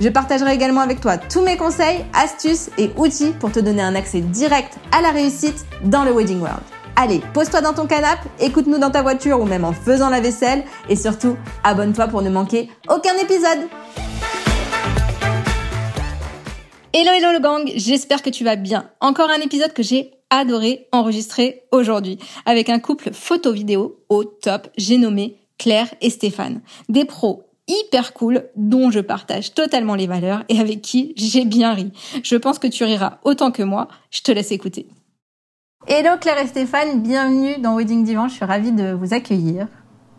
Je partagerai également avec toi tous mes conseils, astuces et outils pour te donner un accès direct à la réussite dans le Wedding World. Allez, pose-toi dans ton canapé, écoute-nous dans ta voiture ou même en faisant la vaisselle et surtout, abonne-toi pour ne manquer aucun épisode. Hello hello le gang, j'espère que tu vas bien. Encore un épisode que j'ai adoré enregistrer aujourd'hui avec un couple photo-vidéo au top, j'ai nommé Claire et Stéphane. Des pros hyper cool dont je partage totalement les valeurs et avec qui j'ai bien ri. Je pense que tu riras autant que moi. Je te laisse écouter. Hello Claire et Stéphane, bienvenue dans Wedding Divan. Je suis ravie de vous accueillir.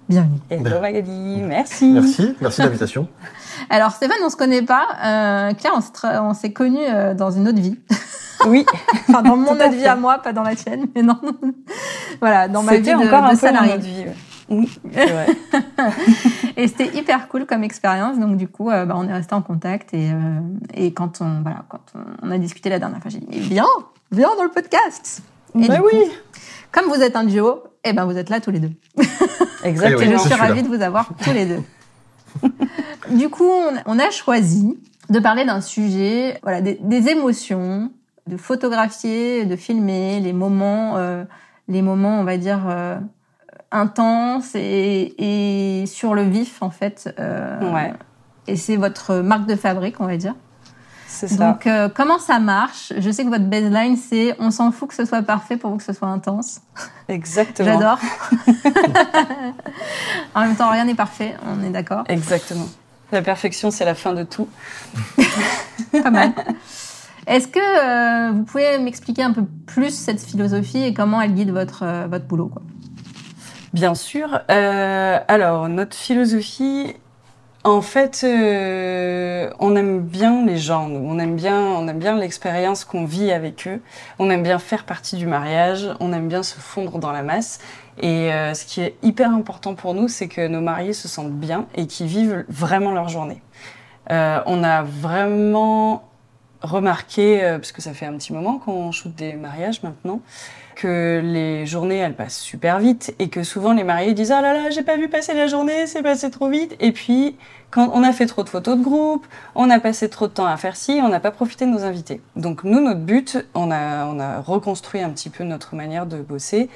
Bienvenue. Hello Magali, merci. Merci, merci l'invitation. Alors Stéphane, on se connaît pas. Euh, Claire, on s'est connus euh, dans une autre vie. Oui. enfin, dans mon autre vie à moi, pas dans la tienne, mais non. voilà, dans ma vie encore de, un salarié. Peu vie, oui, c'est vrai. et c'était hyper cool comme expérience. Donc du coup, euh, bah, on est resté en contact et, euh, et quand on voilà, quand on a discuté la dernière fois, j'ai dit mais viens, viens dans le podcast. Et bah oui. comme vous êtes un duo, eh ben vous êtes là tous les deux. Exactement. et je suis ravie de vous avoir tous les deux. du coup, on, a choisi de parler d'un sujet, voilà, des, des, émotions, de photographier, de filmer les moments, euh, les moments, on va dire intenses et, et, sur le vif en fait. Euh, ouais. Et c'est votre marque de fabrique, on va dire. C'est ça. Donc, euh, comment ça marche? Je sais que votre baseline, c'est on s'en fout que ce soit parfait pour que ce soit intense. Exactement. J'adore. en même temps, rien n'est parfait, on est d'accord. Exactement. La perfection, c'est la fin de tout. Pas mal. Est-ce que euh, vous pouvez m'expliquer un peu plus cette philosophie et comment elle guide votre, euh, votre boulot quoi? Bien sûr. Euh, alors, notre philosophie, en fait, euh, on aime bien les gens. On aime bien, on aime bien l'expérience qu'on vit avec eux. On aime bien faire partie du mariage. On aime bien se fondre dans la masse. Et euh, ce qui est hyper important pour nous, c'est que nos mariés se sentent bien et qu'ils vivent vraiment leur journée. Euh, on a vraiment remarqué, euh, parce que ça fait un petit moment qu'on shoot des mariages maintenant, que les journées elles passent super vite et que souvent les mariés disent ah là là j'ai pas vu passer la journée c'est passé trop vite. Et puis quand on a fait trop de photos de groupe on a passé trop de temps à faire ci on n'a pas profité de nos invités. Donc nous notre but on a on a reconstruit un petit peu notre manière de bosser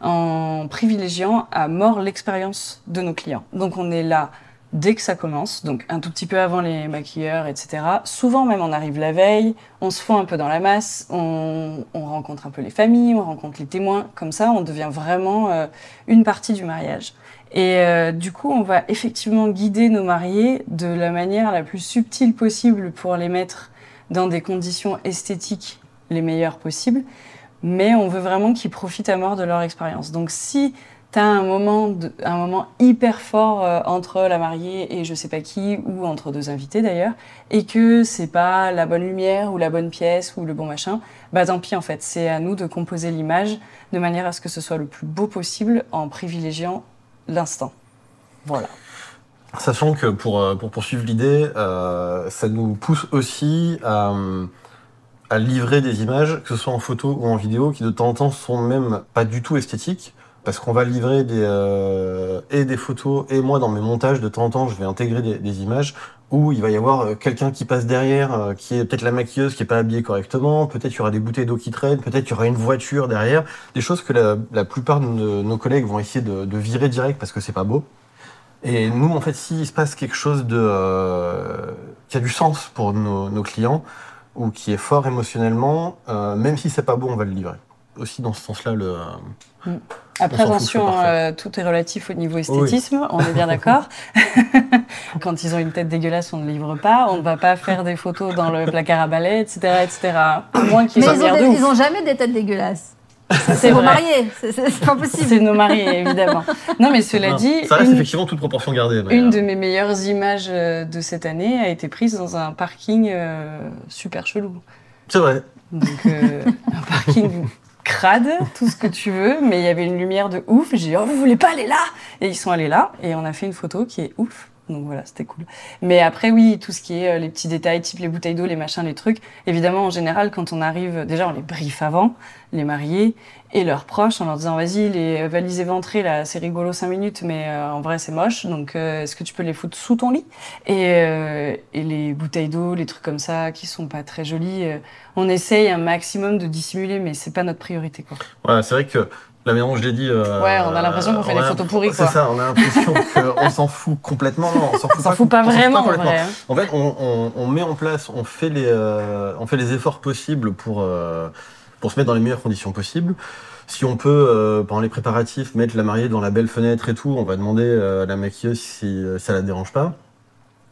en privilégiant à mort l'expérience de nos clients. Donc on est là dès que ça commence, donc un tout petit peu avant les maquilleurs, etc. Souvent même on arrive la veille, on se fond un peu dans la masse, on, on rencontre un peu les familles, on rencontre les témoins, comme ça on devient vraiment euh, une partie du mariage. Et euh, du coup on va effectivement guider nos mariés de la manière la plus subtile possible pour les mettre dans des conditions esthétiques les meilleures possibles, mais on veut vraiment qu'ils profitent à mort de leur expérience. Donc si t'as un moment, hyper fort euh, entre la mariée et je sais pas qui, ou entre deux invités d'ailleurs, et que c'est pas la bonne lumière ou la bonne pièce ou le bon machin, bah tant pis en fait, c'est à nous de composer l'image de manière à ce que ce soit le plus beau possible en privilégiant l'instant. Voilà. Sachant que pour, pour poursuivre l'idée, euh, ça nous pousse aussi à, à livrer des images, que ce soit en photo ou en vidéo, qui de temps en temps sont même pas du tout esthétiques, parce qu'on va livrer des, euh, et des photos, et moi dans mes montages, de temps en temps, je vais intégrer des, des images où il va y avoir euh, quelqu'un qui passe derrière, euh, qui est peut-être la maquilleuse qui est pas habillée correctement, peut-être il y aura des bouteilles d'eau qui traînent, peut-être il y aura une voiture derrière, des choses que la, la plupart de nos collègues vont essayer de, de virer direct parce que c'est pas beau. Et nous, en fait, s'il se passe quelque chose de euh, qui a du sens pour nos, nos, clients ou qui est fort émotionnellement, euh, même si c'est pas beau, on va le livrer. Aussi dans ce sens-là, le Mm. Après, attention, euh, tout est relatif au niveau esthétisme, oui. on est bien d'accord. Quand ils ont une tête dégueulasse, on ne livre pas. On ne va pas faire des photos dans le placard à balai, etc. etc. Moins qu'ils Mais ils ont, des, ils ont jamais des têtes dégueulasses. C'est vos vrai. mariés, c'est- pas possible. C'est nos mariés, évidemment. Non, mais cela Non, dit, ça reste une, effectivement toute proportion gardée. mais, une euh, de mes meilleures images euh, de cette année a été prise dans un parking euh, super chelou. C'est vrai. Donc, euh, un parking crade, tout ce que tu veux, mais il y avait une lumière de ouf. J'ai dit, oh, vous voulez pas aller là? Et ils sont allés là, et on a fait une photo qui est ouf. Donc voilà, c'était cool. Mais après, oui, tout ce qui est euh, les petits détails, type les bouteilles d'eau, les machins, les trucs. Évidemment, en général, quand on arrive, déjà, on les briefe avant, les mariés et leurs proches, en leur disant, vas-y, les valises éventrées, là, c'est rigolo 5 minutes, mais euh, en vrai, c'est moche. Donc, euh, est-ce que tu peux les foutre sous ton lit? Et, euh, les bouteilles d'eau, les trucs comme ça, qui sont pas très jolis, euh, on essaye un maximum de dissimuler, mais c'est pas notre priorité, quoi. Ouais, c'est vrai que la dont je l'ai dit. euh, Ouais, on a l'impression qu'on fait des photos pourries, C'est ça, on a l'impression qu'on s'en fout complètement. Non, on s'en fout pas vraiment, en vrai. hein. En fait, on, on- on met en place, on fait les, euh, on fait les efforts possibles pour, euh, pour se mettre dans les meilleures conditions possibles. Si on peut, pendant les préparatifs, mettre la mariée dans la belle fenêtre et tout, on va demander à la maquilleuse si ça la dérange pas.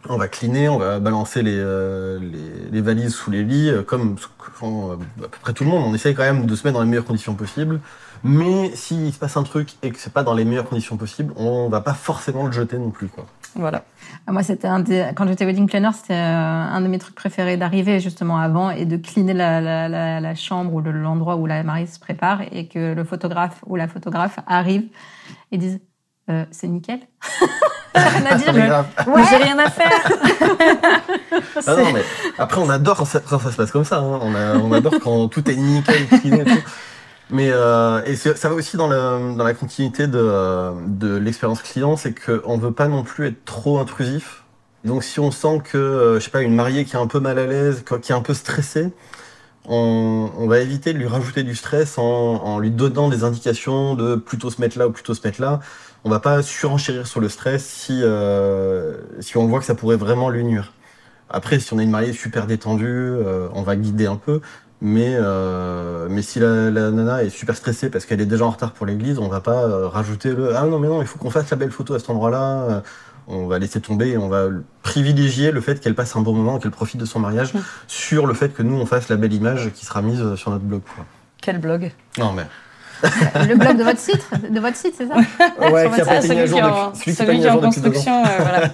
On va cleaner, on va balancer les, euh, les, les valises sous les lits, euh, comme ce que font euh, à peu près tout le monde. On essaye quand même de se mettre dans les meilleures conditions possibles. Mais s'il se passe un truc et que c'est pas dans les meilleures conditions possibles, on va pas forcément le jeter non plus. Quoi. Voilà. Ah, Moi, c'était un des... quand j'étais wedding planner, c'était euh, un de mes trucs préférés d'arriver justement avant et de cleaner la, la, la, la chambre ou le- l'endroit où la mariée se prépare et que le photographe ou la photographe arrive et dise euh, c'est nickel. Rien à dire. J'ai rien à faire. Ah non, mais après, on adore quand ça, quand ça se passe comme ça. hein. On, a- on adore quand tout est nickel, et tout. Mais euh, et ça va aussi dans la, dans la continuité de, de l'expérience client, c'est qu'on veut pas non plus être trop intrusif. Donc si on sent que, euh, je sais pas, une mariée qui est un peu mal à l'aise, qui est un peu stressée, on, on va éviter de lui rajouter du stress en, en lui donnant des indications de plutôt se mettre là ou plutôt se mettre là. On va pas surenchérir sur le stress si, euh, si on voit que ça pourrait vraiment lui nuire. Après, si on a une mariée super détendue, euh, on va guider un peu. Mais, euh, mais si la, la nana est super stressée parce qu'elle est déjà en retard pour l'église, on va pas rajouter le ah non mais non il faut qu'on fasse la belle photo à cet endroit-là. On va laisser tomber et on va privilégier le fait qu'elle passe un bon moment, qu'elle profite de son mariage, Mm. sur le fait que nous on fasse la belle image qui sera mise sur notre blog. Quoi. Quel blog? Non mais Le blog de votre site, de votre site, c'est ça ouais, qui a pas Ah, été mis celui qui en, celui celui qui est en construction. euh, voilà.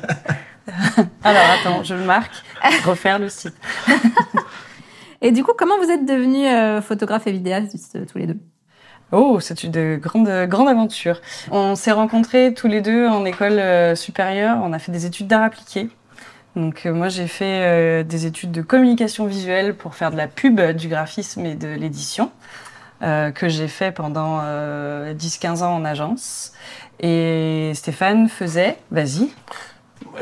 Alors attends, je le marque. Refaire le site. Et du coup, comment vous êtes devenus euh, photographe et vidéaste euh, tous les deux? Oh, c'est une grande, grande aventure. On s'est rencontrés tous les deux en école euh, supérieure. On a fait des études d'art appliqué. Donc euh, moi, j'ai fait euh, des études de communication visuelle pour faire de la pub, du graphisme et de l'édition, euh, que j'ai fait pendant euh, 10-15 ans en agence. Et Stéphane faisait, vas-y,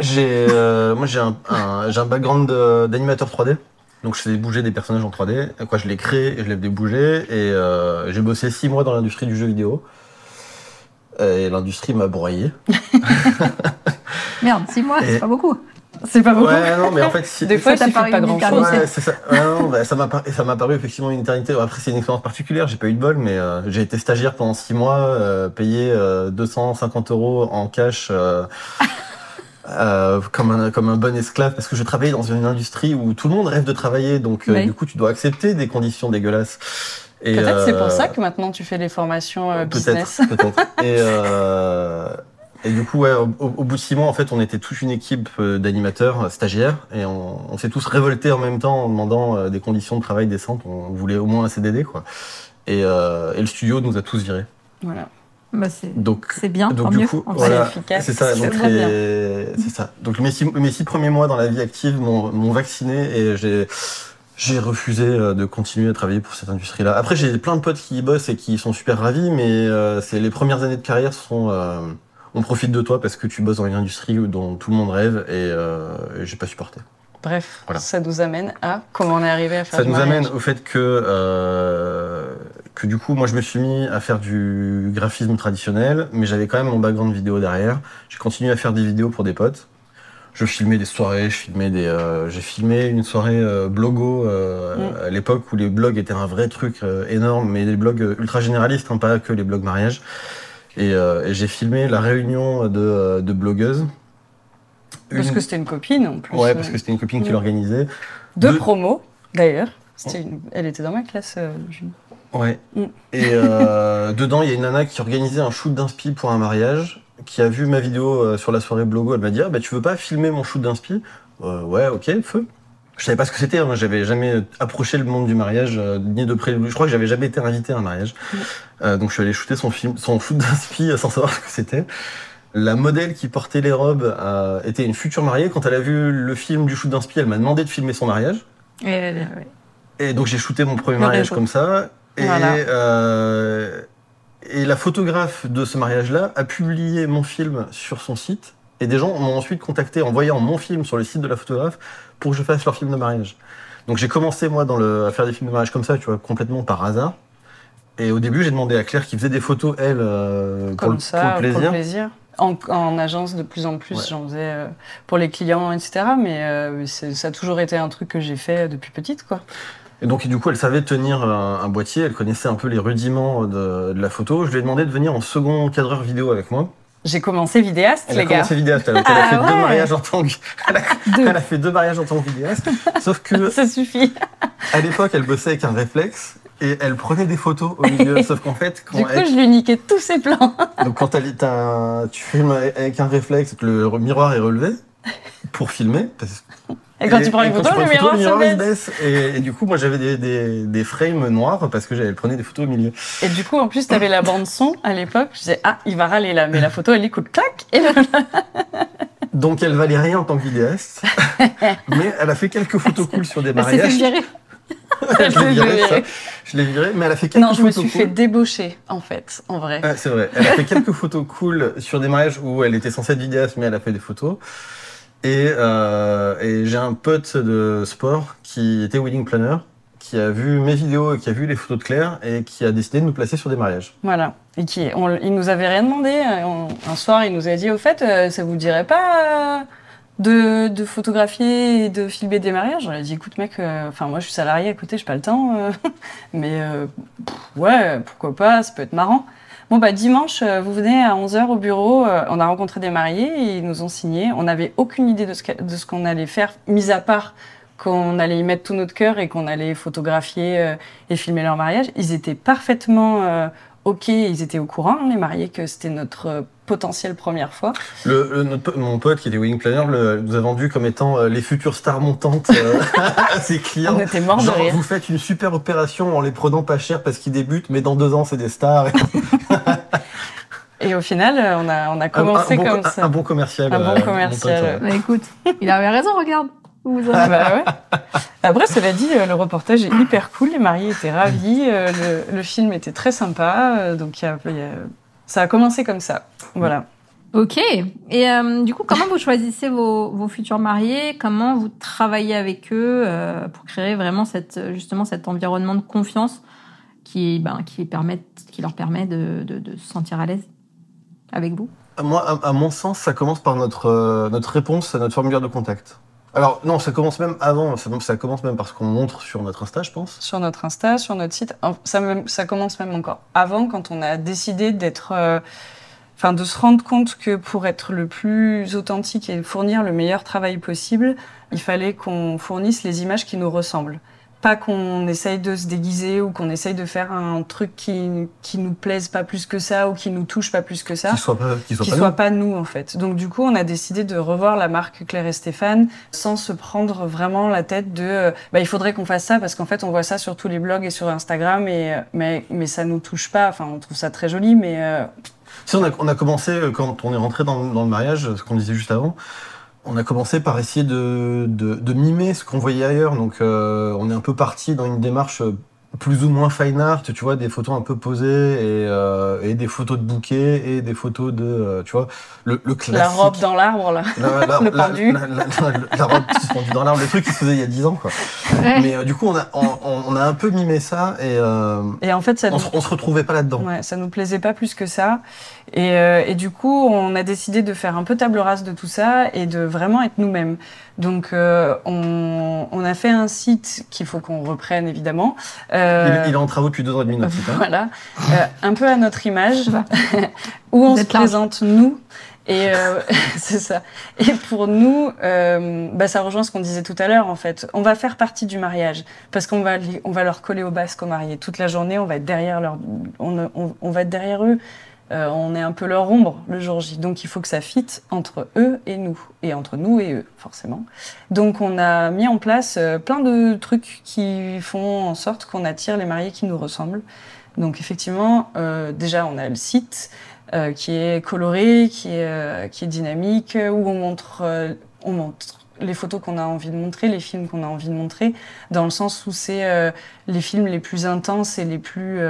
J'ai euh, moi j'ai un, un- j'ai un background de- d'animateur 3D. Donc je faisais bouger des personnages en 3D. Quoi, je les crée et je les faisais bouger. Et euh, j'ai bossé six mois dans l'industrie du jeu vidéo. Et l'industrie m'a broyé. Merde, six mois, Et- c'est pas beaucoup. C'est pas beaucoup. Ouais, non, mais en fait, si- Des fois, Ça suffit pas grand chose. Ouais, c'est ça. Ouais, non, bah, ça m'a par- ça m'a paru effectivement une éternité. Après, c'est une expérience particulière. J'ai pas eu de bol, mais euh, j'ai été stagiaire pendant six mois, euh, payé euh, 250 euros en cash. euh, euh, comme un comme un bon esclave parce que je travaillais dans une industrie où tout le monde rêve de travailler donc euh, du coup tu dois accepter des conditions dégueulasses Et, Peut-être c'est pour euh, ça que maintenant tu fais les formations euh, business. Peut-être, euh, et du coup, ouais, au, au bout de six mois, en fait, on était toute une équipe euh, d'animateurs, euh, stagiaires, et on, on s'est tous révoltés en même temps en demandant euh, des conditions de travail décentes. On voulait au moins un CDD, quoi. Et, euh, et le studio nous a tous virés. Voilà. Bah, c'est Donc, c'est bien, donc tant du mieux. coup, voilà, efficace, c'est ça. Donc les- ça. Mes six, mes six premiers mois dans la vie active m'ont vacciné et j'ai j'ai refusé de continuer à travailler pour cette industrie-là. Après, j'ai plein de potes qui y bossent et qui sont super ravis, mais euh, c'est les premières années de carrière sont euh, on profite de toi parce que tu bosses dans une industrie dont tout le monde rêve et, euh, et j'ai pas supporté. Bref, Voilà. ça nous amène à comment on est arrivé à faire Ça du nous amène au fait que, euh, que du coup, moi, je me suis mis à faire du graphisme traditionnel, mais j'avais quand même mon background vidéo derrière. J'ai continué à faire des vidéos pour des potes. Je filmais des soirées, je filmais des, euh, j'ai filmé une soirée euh, blogo euh, Mm. à l'époque où les blogs étaient un vrai truc euh, énorme, mais des blogs ultra généralistes, hein, pas que les blogs mariage. Et, euh, et j'ai filmé la réunion de, de blogueuses. Parce que c'était une copine en plus. Ouais, parce que c'était une copine qui l'organisait. De deux- promo, d'ailleurs. C'était une- Elle était dans ma classe, euh, Julie. Ouais. Mm. Et euh, dedans, il y a une nana qui organisait un shoot d'inspi pour un mariage, qui a vu ma vidéo sur la soirée Blogo. Elle m'a dit ah, bah, Tu veux pas filmer mon shoot d'inspi? Euh, Ouais, ok, feu. Je savais pas ce que c'était, hein. moi j'avais jamais approché le monde du mariage, euh, ni de près. Je crois que j'avais jamais été invité à un mariage. Euh, donc je suis allé shooter son film, son shoot d'inspi euh, sans savoir ce que c'était. La modèle qui portait les robes euh, était une future mariée. Quand elle a vu le film du shoot d'inspi, elle m'a demandé de filmer son mariage. Et, donc j'ai shooté mon premier mariage comme ça. Et, Voilà. et la photographe de ce mariage-là a publié mon film sur son site. Et des gens m'ont ensuite contacté en voyant mon film sur le site de la photographe pour que je fasse leur film de mariage. Donc j'ai commencé moi dans le, à faire des films de mariage comme ça, tu vois, complètement par hasard. Et au début, j'ai demandé à Claire qui faisait des photos, elle, euh, pour, Comme le, ça, pour le plaisir. plaisir. En, en agence, de plus en plus, Ouais. j'en faisais euh, pour les clients, etc. Mais euh, ça a toujours été un truc que j'ai fait depuis petite, quoi. Et donc, du coup, elle savait tenir un, un boîtier, elle connaissait un peu les rudiments de, de la photo. Je lui ai demandé de venir en second cadreur vidéo avec moi. J'ai commencé vidéaste, Elle a les gars. commencé vidéaste, elle, elle a Ah fait deux mariages en tant que, elle a, Deux. elle a fait deux mariages en tant que vidéaste. Sauf que, Ça suffit. à l'époque, elle bossait avec un réflexe et elle prenait des photos au milieu. Sauf qu'en fait, quand, Du coup, elle- je lui niquais tous ses plans. donc quand elle- un- tu filmes avec un réflexe, que le miroir est relevé pour filmer. parce- Et quand tu prends une photo, tu le une miroir se baisse. Et, et du coup, moi, j'avais des, des, des frames noirs parce que elle prenait des photos au milieu. Et du coup, en plus, t'avais la bande son à l'époque. Je disais, ah, il va râler là. Mais la photo, elle écoute, clac. Et là, Donc, elle valait rien en tant que vidéaste. mais elle a fait quelques photos cool sur des fait mariages. je l'ai viré, Je- l'ai viré, mais elle a fait quelques non, je me photos suis cool. fait débaucher, en fait, en vrai. Ouais, c'est vrai. Elle a fait quelques photos cool sur des mariages où elle était censée être vidéaste, mais elle a fait des photos. Et, euh, et j'ai un pote de sport qui était wedding planner, qui a vu mes vidéos et qui a vu les photos de Claire et qui a décidé de nous placer sur des mariages. Voilà. Et qui, il nous avait rien demandé. Un soir, il nous a dit, au fait, euh, ça vous dirait pas euh, de, photographier et de filmer des mariages? On dit, écoute, mec, euh, enfin, moi, je suis salarié à côté, j'ai pas le temps. mais ouais, pourquoi pas, ça peut être marrant. Bon, bah, dimanche, euh, vous venez à 11h au bureau. euh, on a rencontré des mariés et ils nous ont signé. On n'avait aucune idée de ce qu'on allait faire, mis à part qu'on allait y mettre tout notre cœur et qu'on allait photographier euh, et filmer leur mariage. Ils étaient parfaitement OK, ils étaient au courant, les mariés, que c'était notre potentielle première fois. Le, le- notre po- mon pote qui était wedding planner le, nous a vendu comme étant euh, les futures stars montantes euh, à ses clients. On était morts de Genre, rire. vous faites une super opération en les prenant pas cher parce qu'ils débutent, mais dans deux ans, c'est des stars. Et au final, euh, on a, on a commencé un, bon, comme un- ça. un bon commercial. Un bon euh, commercial. Bah écoute, il avait raison, regarde. Vous en- Ah bah ouais. Après, cela dit, le reportage est hyper cool. Les mariés étaient ravis. le, le film était très sympa. donc, il y a- il y a- ça a commencé comme ça. Voilà. Ok. Et euh, du coup, comment vous choisissez vos, vos futurs mariés? Comment vous travaillez avec eux euh, pour créer vraiment cette, justement cet environnement de confiance qui, ben, qui, permet, qui leur permet de, de, de se sentir à l'aise avec vous? Moi, à, à mon sens, ça commence par notre, euh, notre réponse à notre formulaire de contact. Alors, non, ça commence même avant, ça, commence même par ce qu'on montre sur notre Insta, je pense. Sur notre Insta, sur notre site. Ça commence même encore avant, quand on a décidé d'être. euh, Enfin, de se rendre compte que pour être le plus authentique et fournir le meilleur travail possible, il fallait qu'on fournisse les images qui nous ressemblent. Pas qu'on essaye de se déguiser ou qu'on essaye de faire un truc qui, qui nous plaise pas plus que ça ou qui nous touche pas plus que ça Qui soit pas, qui soit qui pas soit nous. pas nous en fait. Donc du coup, on a décidé de revoir la marque Claire et Stéphane sans se prendre vraiment la tête de euh, bah, il faudrait qu'on fasse ça parce qu'en fait, on voit ça sur tous les blogs et sur Instagram et euh, mais mais ça nous touche pas. Enfin, on trouve ça très joli mais euh, Si, on a, on a commencé, quand on est rentré dans, dans le mariage, ce qu'on disait juste avant, on a commencé par essayer de, de, mimer ce qu'on voyait ailleurs. Donc, euh, on est un peu parti dans une démarche euh, plus ou moins fine art, tu vois, des photos un peu posées et, euh, et des photos de bouquets et des photos de, euh, tu vois, le, le classique. la robe dans l'arbre là. La, la- le la- pendu. La, robe suspendue dans l'arbre, le truc qui se faisait il y a 10 ans, quoi. Mais euh, du coup, on a, on, on a un peu mimé ça et euh, Et en fait, ça on, nous on se retrouvait pas là-dedans. Ouais, ça nous plaisait pas plus que ça. Et, euh, et du coup, on a décidé de faire un peu table rase de tout ça et de vraiment être nous-mêmes. Donc, euh, on, on a fait un site qu'il faut qu'on reprenne évidemment. Euh, Il, il est en travaux depuis deux ans et demi, notre site, hein. voilà, Euh, un peu à notre image, va. où on se présente nous Et euh, c'est ça. Et pour nous, euh, bah, ça rejoint ce qu'on disait tout à l'heure, en fait. On va faire partie du mariage parce qu'on va, on va leur coller au basque aux mariés. Toute la journée, on va être derrière leur, on, on, on va être derrière eux. Euh, on est un peu leur ombre le jour J. Donc il faut que ça fitte entre eux et nous, et entre nous et eux, forcément. Donc on a mis en place euh, plein de trucs qui font en sorte qu'on attire les mariés qui nous ressemblent. Donc effectivement, euh, déjà on a le site qui est coloré, qui est, qui est dynamique, où on montre, on montre les photos qu'on a envie de montrer, les films qu'on a envie de montrer, dans le sens où c'est les films les plus intenses et les plus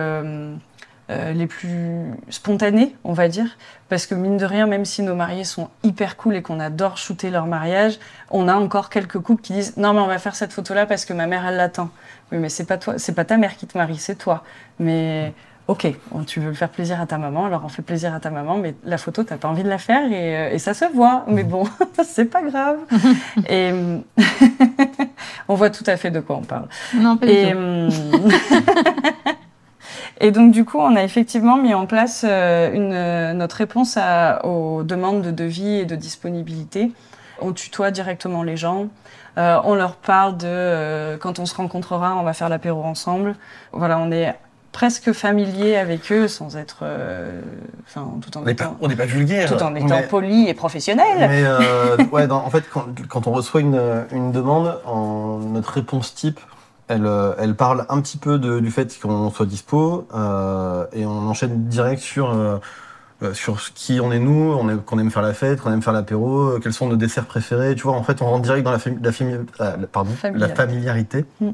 euh, les plus spontanés, on va dire, parce que mine de rien, même si nos mariés sont hyper cool et qu'on adore shooter leur mariage, on a encore quelques couples qui disent non mais on va faire cette photo-là parce que ma mère elle l'attend. Oui mais c'est pas toi, c'est pas ta mère qui te marie, c'est toi. Mais ok, tu veux faire plaisir à ta maman, alors on fait plaisir à ta maman, mais la photo t'as pas envie de la faire et, euh, et ça se voit. Mais bon, c'est pas grave. et on voit tout à fait de quoi on parle. Non, pas du tout. Et donc du coup, on a effectivement mis en place euh, une, euh, notre réponse à- aux demandes de devis et de disponibilité. On tutoie directement les gens. Euh, on leur parle de euh, quand on se rencontrera, on va faire l'apéro ensemble. Voilà, on est presque familier avec eux sans être, euh, enfin, tout en On n'est pas, étant, on n'est pas vulgaire. tout en étant mais- poli et professionnel. Mais ouais, dans- en fait, quand, quand on reçoit une, une demande, en, notre réponse type, elle, euh, elle parle un petit peu de- du fait qu'on soit dispo euh, et on enchaîne direct sur euh, euh, sur ce qui on est nous, on est- qu'on aime faire la fête, qu'on aime faire l'apéro, euh, quels sont nos desserts préférés. Tu vois, en fait, on rentre direct dans la, fami- la, fami- la- pardon, la Familiarité. Mm.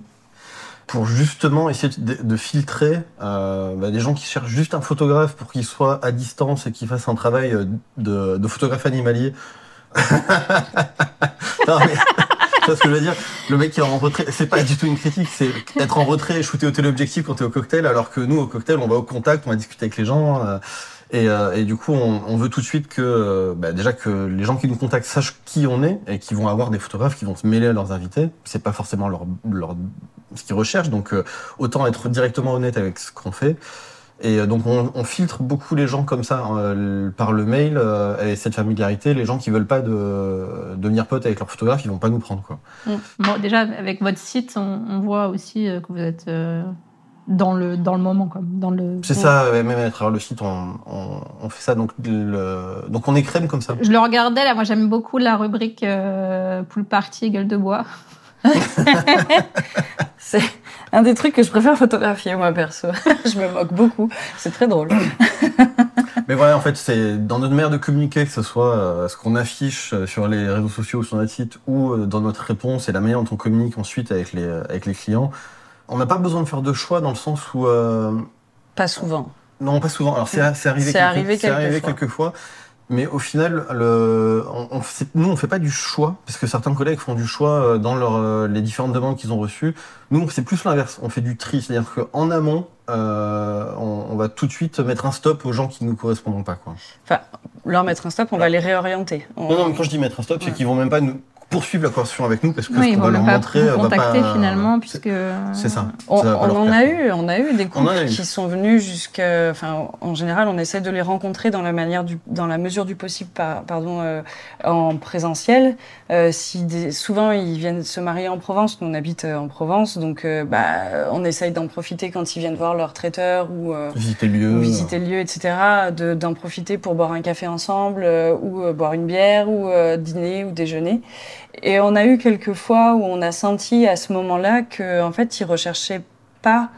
Pour justement essayer de, de filtrer euh, bah, des gens qui cherchent juste un photographe pour qu'il soit à distance et qu'il fasse un travail de, de photographe animalier. non, mais, vois ce que je veux dire? Le mec qui est en retrait, c'est pas du tout une critique, c'est être en retrait et shooter au téléobjectif quand t'es au cocktail, alors que nous, au cocktail, on va au contact, on va discuter avec les gens. euh, et, euh, et du coup, on, on veut tout de suite que, euh, bah, déjà que les gens qui nous contactent sachent qui on est et qui vont avoir des photographes qui vont se mêler à leurs invités. C'est pas forcément leur, leur ce qu'ils recherchent, donc euh, autant être directement honnête avec ce qu'on fait. Et euh, donc on, on filtre beaucoup les gens comme ça euh, par le mail euh, et cette familiarité. Les gens qui veulent pas de devenir potes avec leur photographe, ils vont pas nous prendre quoi. Bon, déjà, avec votre site, on, on voit aussi euh, que vous êtes euh, dans, le, dans le moment. Quoi, dans le... C'est ça, même à travers le site, on, on, on fait ça. Donc, le, donc on est crème comme ça. Je le regardais, là, moi j'aime beaucoup la rubrique euh, Pool Party, gueule de bois. C'est un des trucs que je préfère photographier, moi, perso. je me moque beaucoup. C'est très drôle. Mais voilà, en fait, c'est dans notre manière de communiquer, que ce soit euh, ce qu'on affiche euh, sur les réseaux sociaux ou sur notre site ou euh, dans notre réponse et la manière dont on communique ensuite avec les, avec les clients. On n'a pas besoin de faire de choix dans le sens où euh, Pas souvent. Non, pas souvent. Alors, c'est arrivé, quelques- arrivé c'est arrivé quelques quelques fois. Mais au final, le, on, on fait- nous, on fait pas du choix, parce que certains collègues font du choix euh, dans leur, euh, les différentes demandes qu'ils ont reçues. Nous, c'est plus l'inverse. On fait du tri, c'est-à-dire qu'en amont, euh, on, on va tout de suite mettre un stop aux gens qui ne nous correspondent pas. Quoi. Leur mettre un stop, on va les réorienter. On- Non, non, mais quand je dis mettre un stop, c'est qu'ils vont même pas nous poursuivre la conversation avec nous, parce que Oui, ce qu'on va leur pas montrer euh, va contacter pas- finalement, puisque. C'est ça. On, Ça en a eu, on a eu des couples eu. qui sont venus jusqu'à, enfin, en général, on essaie de les rencontrer dans la manière du, dans la mesure du possible, par- pardon, euh, en présentiel. Euh, si des- souvent ils viennent se marier en Provence, nous on habite euh, en Provence, donc euh, bah, on essaye d'en profiter quand ils viennent voir leur traiteur ou euh, Visiter le lieu. ou visiter le lieu, etc., de- d'en profiter pour boire un café ensemble, euh, ou euh, boire une bière, ou euh, dîner, ou déjeuner. Et on a eu quelques fois où on a senti à ce moment-là que, en fait, ils recherchaient pas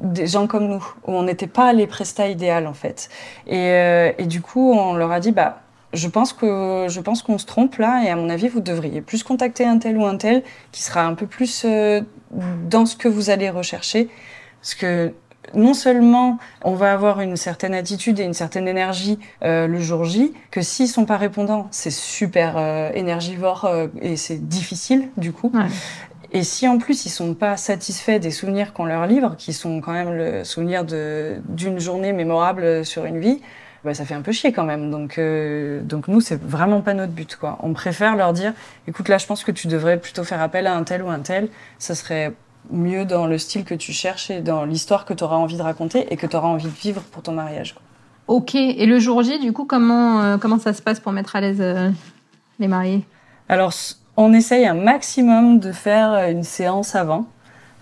des gens comme nous, où on n'était pas les prestats idéales, en fait. Et, euh, et du coup, on leur a dit, bah, je pense que je pense qu'on se trompe là, et à mon avis, vous devriez plus contacter un tel ou un tel qui sera un peu plus euh, dans ce que vous allez rechercher, parce que non seulement on va avoir une certaine attitude et une certaine énergie euh, le jour J, que s'ils sont pas répondants, c'est super euh, énergivore euh, et c'est difficile du coup. Ouais. Et si en plus ils sont pas satisfaits des souvenirs qu'on leur livre, qui sont quand même le souvenir de d'une journée mémorable sur une vie, bah, ça fait un peu chier quand même. Donc euh, donc nous c'est vraiment pas notre but quoi. On préfère leur dire, écoute là je pense que tu devrais plutôt faire appel à un tel ou un tel, ça serait mieux dans le style que tu cherches et dans l'histoire que tu auras envie de raconter et que tu auras envie de vivre pour ton mariage. quoi. Ok. Et le jour J, du coup, comment euh, comment ça se passe pour mettre à l'aise euh, les mariés? Alors, on essaye un maximum de faire euh, une séance avant.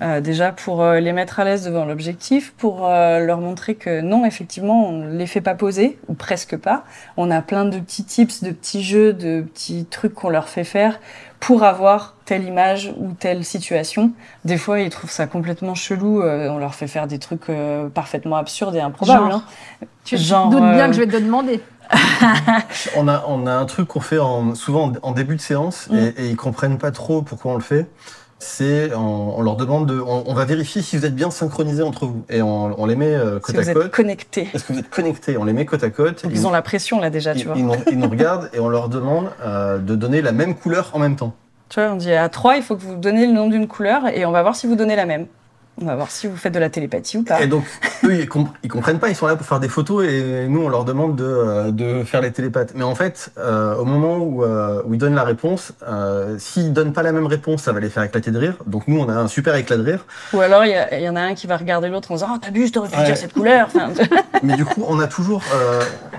Euh, déjà pour les mettre à l'aise devant l'objectif, pour leur montrer que non, effectivement, on ne les fait pas poser, ou presque pas. On a plein de petits tips, de petits jeux, de petits trucs qu'on leur fait faire pour avoir telle image ou telle situation. Des fois, ils trouvent ça complètement chelou. euh, on leur fait faire des trucs euh, parfaitement absurdes et improbables. Genre hein. Tu Genre, doutes bien euh, que je vais te demander. On a, on a un truc qu'on fait en, souvent en, en début de séance Mm. et, et ils comprennent pas trop pourquoi on le fait. C'est on, on leur demande de, on, on va vérifier si vous êtes bien synchronisés entre vous et on, on les met euh, Si côte vous à êtes connectés. Est-ce que vous êtes connectés? On les met côte à côte. Ils- ils ont la pression là déjà, ils, tu vois. ils nous, ils nous regardent et on leur demande euh, de donner la même couleur en même temps. Tu vois, on dit à trois, il faut que vous donniez le nom d'une couleur et on va voir si vous donnez la même. On va voir si vous faites de la télépathie ou pas. Et donc, eux, ils, comp- ils comprennent pas, ils sont là pour faire des photos et nous, on leur demande de, euh, de faire les télépathes. Mais en fait, euh, au moment où, euh, où ils donnent la réponse, euh, s'ils donnent pas la même réponse, ça va les faire éclater de rire. Donc nous, on a un super éclat de rire. Ou alors, il y, en a un qui va regarder l'autre en disant Oh, t'abuses, t'aurais pu Ouais. dire cette couleur. Enfin, Mais du coup, on a toujours,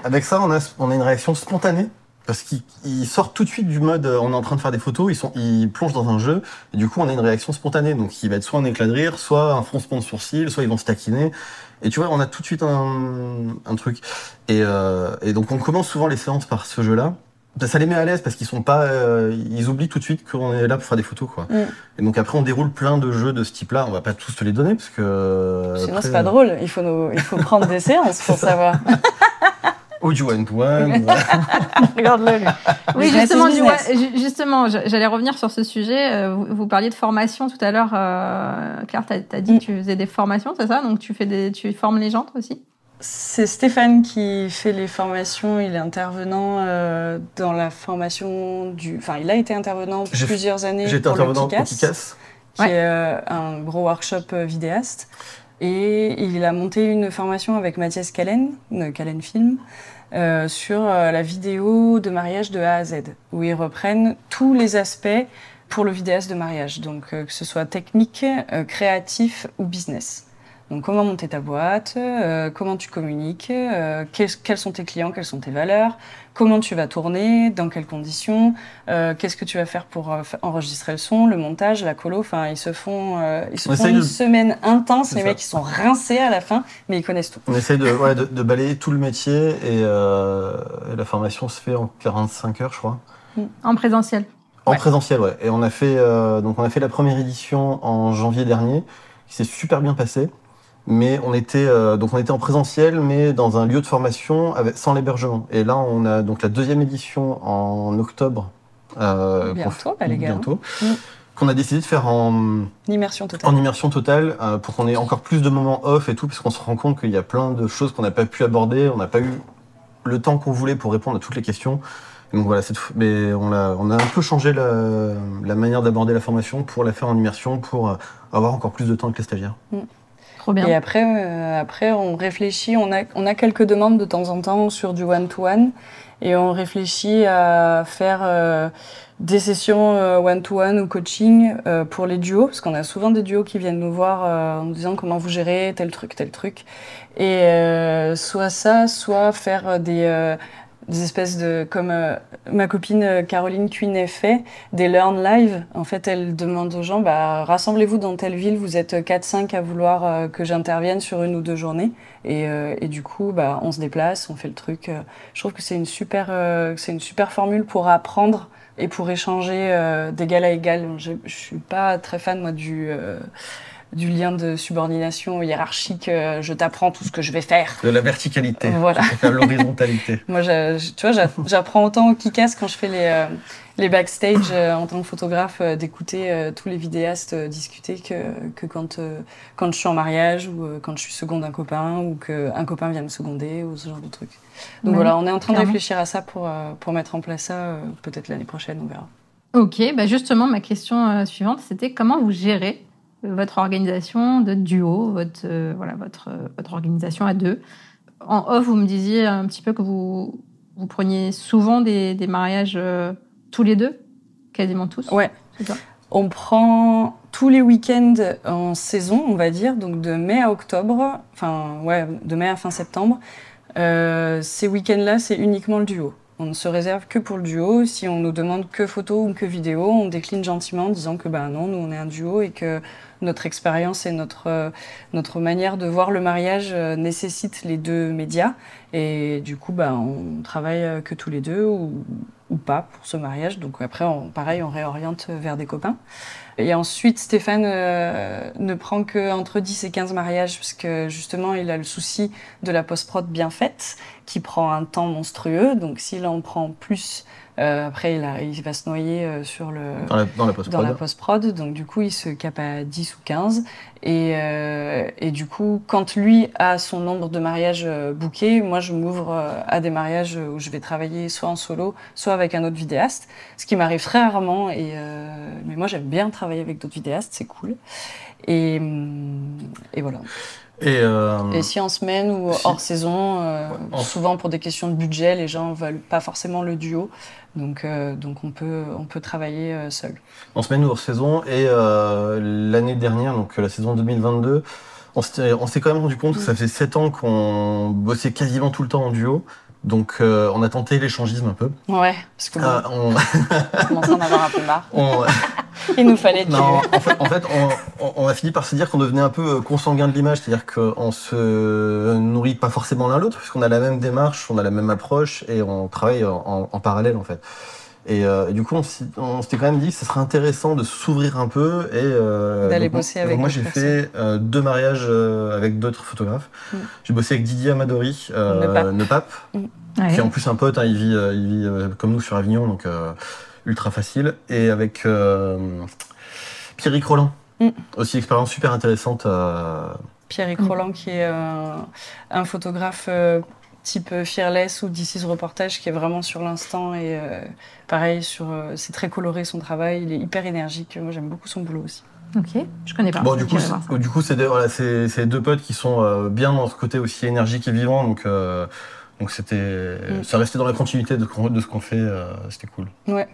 avec ça, on a, on a une réaction spontanée. Parce qu'ils ils sortent tout de suite du mode euh, on est en train de faire des photos, ils, sont, ils plongent dans un jeu, et du coup on a une réaction spontanée. Donc il va être soit un éclat de rire, soit un froncement de sourcils, soit ils vont se taquiner. Et tu vois, on a tout de suite un, un truc. Et, euh, et donc on commence souvent les séances par ce jeu-là. Ça les met à l'aise parce qu'ils sont pas, euh, ils oublient tout de suite qu'on est là pour faire des photos, quoi. Mm. Et donc après on déroule plein de jeux de ce type-là. On va pas tous te les donner parce que euh, Sinon, c'est pas drôle. Il faut, nous- il faut prendre des séances pour savoir. Ou du one to one. Regarde-le. Oui, justement, justement, j'allais revenir sur ce sujet. Euh, Vous, vous parliez de formation tout à l'heure. Euh, Claire, t'as as dit Mm. que tu faisais des formations, c'est ça? Donc tu fais des, tu formes les gens toi aussi? C'est Stéphane qui fait les formations. Il est intervenant euh, dans la formation du. Enfin, il a été intervenant plusieurs années J'étais le intervenant pour. Kick-Ass. qui Ouais. est euh, un gros workshop vidéaste. Et il a monté une formation avec Mathias Callen, Callen Film, euh, sur euh, la vidéo de mariage de A à Z, où ils reprennent tous les aspects pour le vidéaste de mariage, donc euh, que ce soit technique, euh, créatif ou business. Donc comment monter ta boîte, euh, comment tu communiques, euh, quels, quels sont tes clients, quelles sont tes valeurs, comment tu vas tourner, dans quelles conditions, euh, qu'est-ce que tu vas faire pour euh, enregistrer le son, le montage, la colo. Enfin, ils se font, euh, ils se On font une de- semaine intense. Les ça. mecs, ils sont rincés à la fin, mais ils connaissent tout. On essaye de, ouais, de, de balayer tout le métier et, euh, et la formation se fait en 45 heures, je crois. en présentiel. En Ouais. présentiel, ouais. Et on a fait, euh, donc on a fait la première édition en janvier dernier, qui s'est super bien passé. Mais on était, euh, donc on était en présentiel, mais dans un lieu de formation avec, sans l'hébergement. Et là, on a donc la deuxième édition en octobre. Euh, Bientôt, bah, les gars. Bientôt. Mm. Qu'on a décidé de faire en, L'immersion totale. en immersion totale euh, pour qu'on ait encore plus de moments off et tout, parce qu'on se rend compte qu'il y a plein de choses qu'on n'a pas pu aborder, on n'a pas eu le temps qu'on voulait pour répondre à toutes les questions. Donc voilà, cette, mais on a, on a un peu changé la, la manière d'aborder la formation pour la faire en immersion, pour avoir encore plus de temps avec les stagiaires. Et après, euh, après, on réfléchit, on a, on a quelques demandes de temps en temps sur du one-to-one, et on réfléchit à faire euh, des sessions euh, one-to-one ou coaching euh, pour les duos, parce qu'on a souvent des duos qui viennent nous voir euh, en nous disant comment vous gérez tel truc, tel truc. Et euh, soit ça, soit faire des, euh, des espèces de... Comme euh, ma copine euh, Caroline Cuinet fait, des Learn Live. En fait, elle demande aux gens, bah, rassemblez-vous dans telle ville, vous êtes 4-5 à vouloir euh, que j'intervienne sur une ou deux journées. Et, euh, et du coup, bah, on se déplace, on fait le truc. euh. Je trouve que c'est une super, euh, c'est une super formule pour apprendre et pour échanger euh, d'égal à égal. Je, je suis pas très fan, moi, du... du lien de subordination hiérarchique, euh, je t'apprends tout ce que je vais faire. De la verticalité, Voilà. l'horizontalité. Moi, je- je- tu vois, j'a- j'apprends autant au Kikas quand je fais les, euh, les backstage euh, en tant que photographe, euh, d'écouter euh, tous les vidéastes euh, discuter que, que quand, euh, quand je suis en mariage ou euh, quand je suis seconde d'un copain ou qu'un copain vient me seconder ou ce genre de truc. Donc Ouais, voilà, on est en train de réfléchir à ça pour, euh, pour mettre en place ça euh, peut-être l'année prochaine, on verra. Ok, bah justement, ma question euh, suivante, c'était comment vous gérez votre organisation de duo, votre, euh, voilà, votre, euh, votre organisation à deux. En off, vous me disiez un petit peu que vous, vous preniez souvent des, des mariages euh, tous les deux, quasiment tous. Ouais. On prend tous les week-ends en saison, on va dire, donc de mai à octobre, enfin ouais, de mai à fin septembre. Euh, ces week-ends-là, c'est uniquement le duo. On ne se réserve que pour le duo. Si on nous demande que photo ou que vidéo, on décline gentiment en disant que ben non, nous on est un duo et que notre expérience et notre, euh, notre manière de voir le mariage euh, nécessitent les deux médias. Et du coup, ben, on travaille euh, que tous les deux ou, ou pas pour ce mariage. Donc après, on, pareil, on réoriente vers des copains. Et ensuite, Stéphane ne prend que entre 10 et 15 mariages parce que justement, il a le souci de la post-prod bien faite qui prend un temps monstrueux. Donc s'il en prend plus, euh, après, il, a- il va se noyer euh, sur le, Dans la, dans la dans post-prod. Donc, du coup, il se cape à 10 ou 15. Et, euh, et du coup, quand lui a son nombre de mariages euh, bookés, moi, je m'ouvre à des mariages où je vais travailler soit en solo, soit avec un autre vidéaste. Ce qui m'arrive très rarement. Et, mais moi, j'aime bien travailler avec d'autres vidéastes, c'est cool. Et, hum, et voilà. Et, euh, Et si en semaine ou si- hors saison, euh, Ouais, en- souvent pour des questions de budget, les gens veulent pas forcément le duo. Donc, euh, donc on, peut, on peut travailler euh, seul. en semaine ou hors saison. Et euh, l'année dernière, donc la saison 2022, on s'est quand même rendu compte que ça faisait 7 ans qu'on bossait quasiment tout le temps en duo. Donc euh, on a tenté l'échangisme un peu. Ouais, parce que Ah, on, on commence à en avoir un peu marre. on- Il nous fallait du... non, en fait, en fait, on, on- a fini par se dire qu'on devenait un peu consanguin de l'image, c'est-à-dire qu'on se nourrit pas forcément l'un l'autre, puisqu'on a la même démarche, on a la même approche et on travaille en- en parallèle en fait. Et, euh, et du coup, on s'était quand même dit que ce serait intéressant de s'ouvrir un peu et euh, D'aller donc, bosser donc avec moi d'autres j'ai fait euh, deux mariages euh, avec d'autres photographes. Mm. J'ai bossé avec Didier Amadori, euh, Ne Pape. Ouais. qui est en plus un pote, hein, il vit, euh, il vit euh, comme nous sur Avignon, donc euh, ultra facile. Et avec euh, Pierrick Roland, Mm. aussi expérience super intéressante. euh, Pierrick Roland, qui est euh, un photographe euh, type Fearless ou DC's Reportage, qui est vraiment sur l'instant. Et euh, pareil, sur, euh, c'est très coloré son travail, il est hyper énergique. Moi, j'aime beaucoup son boulot aussi. Ok, je connais pas. Bon, du coup, du coup, c'est voilà, c'est deux potes qui sont euh, bien dans ce côté aussi énergique et vivant, donc euh, donc c'était, Mm. ça restait dans la continuité de, ce qu'on fait, euh, c'était cool. Ouais.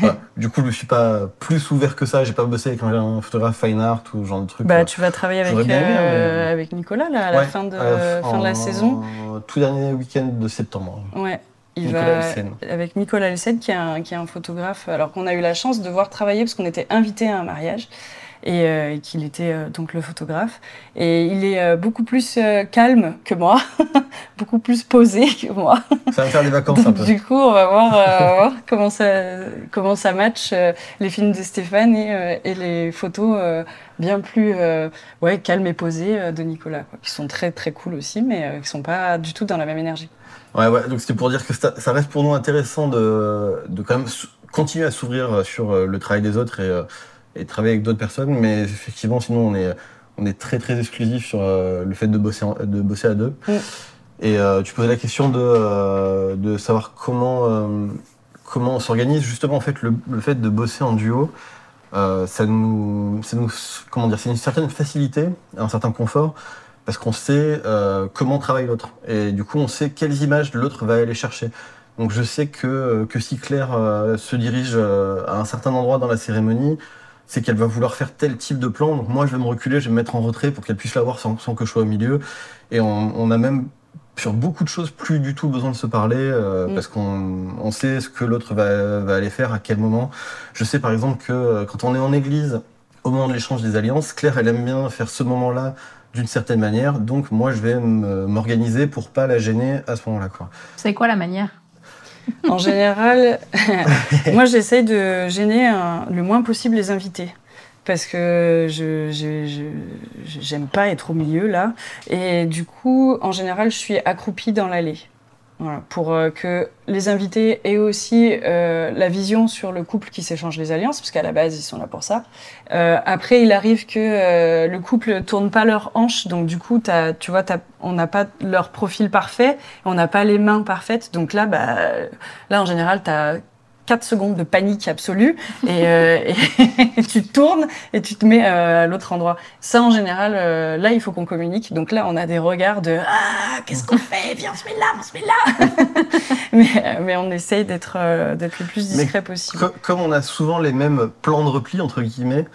Voilà. Du coup, je suis pas plus ouvert que ça. J'ai pas bossé avec un, photographe fine art ou ce genre de truc. Bah, euh. tu vas travailler avec, aimé, euh, mais- avec Nicolas là, à la fin de, euh, fin de la saison. Tout dernier week-end de septembre. Ouais. Il Nicolas va avec Nicolas Elsen, qui est, un, qui est un photographe, alors qu'on a eu la chance de voir travailler parce qu'on était invité à un mariage et, euh, et qu'il était euh, donc le photographe. Et il est euh, beaucoup plus calme que moi, beaucoup plus posé que moi. Ça va faire des vacances un peu. du coup, on va voir, comment ça comment ça match les films de Stéphane et, et les photos bien plus ouais calmes et posées de Nicolas, quoi, qui sont très très cool aussi, mais qui sont pas du tout dans la même énergie. Ouais, ouais. Donc c'était pour dire que ça, ça reste pour nous intéressant de, de quand même continuer à s'ouvrir sur le travail des autres et, et travailler avec d'autres personnes. Mais effectivement, sinon, on est, on est très très exclusif sur euh, le fait de bosser, en- de bosser à deux. Mm. Et euh, tu posais la question de, euh, de savoir comment, comment on s'organise. Justement, en fait, le, le fait de bosser en duo, ça nous, ça nous, comment dire, c'est une certaine facilité, un certain confort, parce qu'on sait euh, comment travaille l'autre. Et du coup, on sait quelles images l'autre va aller chercher. Donc je sais que, que si Claire euh, se dirige euh, à un certain endroit dans la cérémonie, c'est qu'elle va vouloir faire tel type de plan. Donc moi, je vais me reculer, je vais me mettre en retrait pour qu'elle puisse l'avoir sans, sans que je sois au milieu. Et on, on a même sur beaucoup de choses plus du tout besoin de se parler euh, Mm. parce qu'on on sait ce que l'autre va, va aller faire à quel moment. Je sais par exemple que euh, quand on est en église, au moment de l'échange des alliances, Claire, elle aime bien faire ce moment-là d'une certaine manière. Donc moi, je vais m'organiser pour pas la gêner à ce moment-là. C'est quoi la manière? En général, moi j'essaye de gêner le moins possible les invités. Parce que je- j'aime pas être au milieu là. Et du coup, en général, je suis accroupie dans l'allée. Voilà, pour euh, que les invités aient aussi euh, la vision sur le couple qui s'échange les alliances, parce qu'à la base, ils sont là pour ça. Euh, après, il arrive que euh, le couple tourne pas leur hanche, donc du coup, t'as- tu vois, t'as- on n'a pas leur profil parfait, on n'a pas les mains parfaites, donc là, bah, là, en général, tu as 4 secondes de panique absolue et, euh, et tu tournes et tu te mets euh, à l'autre endroit. Ça, en général, euh, là, il faut qu'on communique. Donc là, on a des regards de Ah, qu'est-ce qu'on fait? Viens, on se met là, on se met là mais, mais on essaye d'être le plus discret possible. Co- comme on a souvent les mêmes plans de repli, entre guillemets,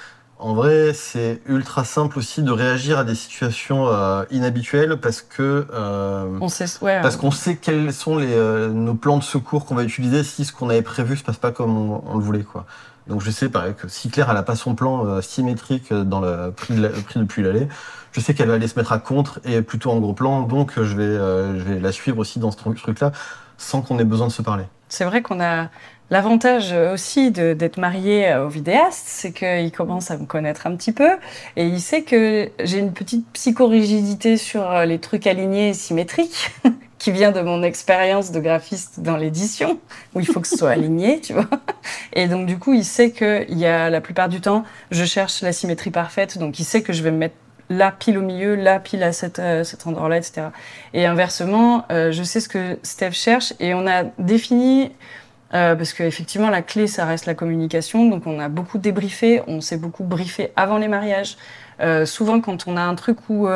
en, vrai, c'est ultra simple aussi de réagir à des situations euh, inhabituelles parce que euh, On sait, ouais, parce qu'on sait quels sont les, euh, nos plans de secours qu'on va utiliser si ce qu'on avait prévu se passe pas comme on, on le voulait quoi. Donc je sais pareil que si Claire elle a pas son plan euh, symétrique dans le prix, de la- prix depuis l'aller, je sais qu'elle va aller se mettre à contre et plutôt en gros plan, donc euh, je vais euh, je vais la suivre aussi dans ce truc là sans qu'on ait besoin de se parler. C'est vrai qu'on a l'avantage aussi d'être marié au vidéaste, c'est qu'il commence à me connaître un petit peu et il sait que j'ai une petite psychorigidité sur euh, les trucs alignés et symétriques qui vient de mon expérience de graphiste dans l'édition où il faut que ce soit aligné, tu vois. Et donc du coup, il sait que il y a la plupart du temps, je cherche la symétrie parfaite, donc il sait que je vais me mettre là pile au milieu, là pile à cet, euh, endroit-là, etc. Et inversement, euh, je sais ce que Steph cherche et on a défini, euh, parce qu'effectivement la clé ça reste la communication, donc on a beaucoup débriefé, on s'est beaucoup briefé avant les mariages. Euh, souvent quand on a un truc où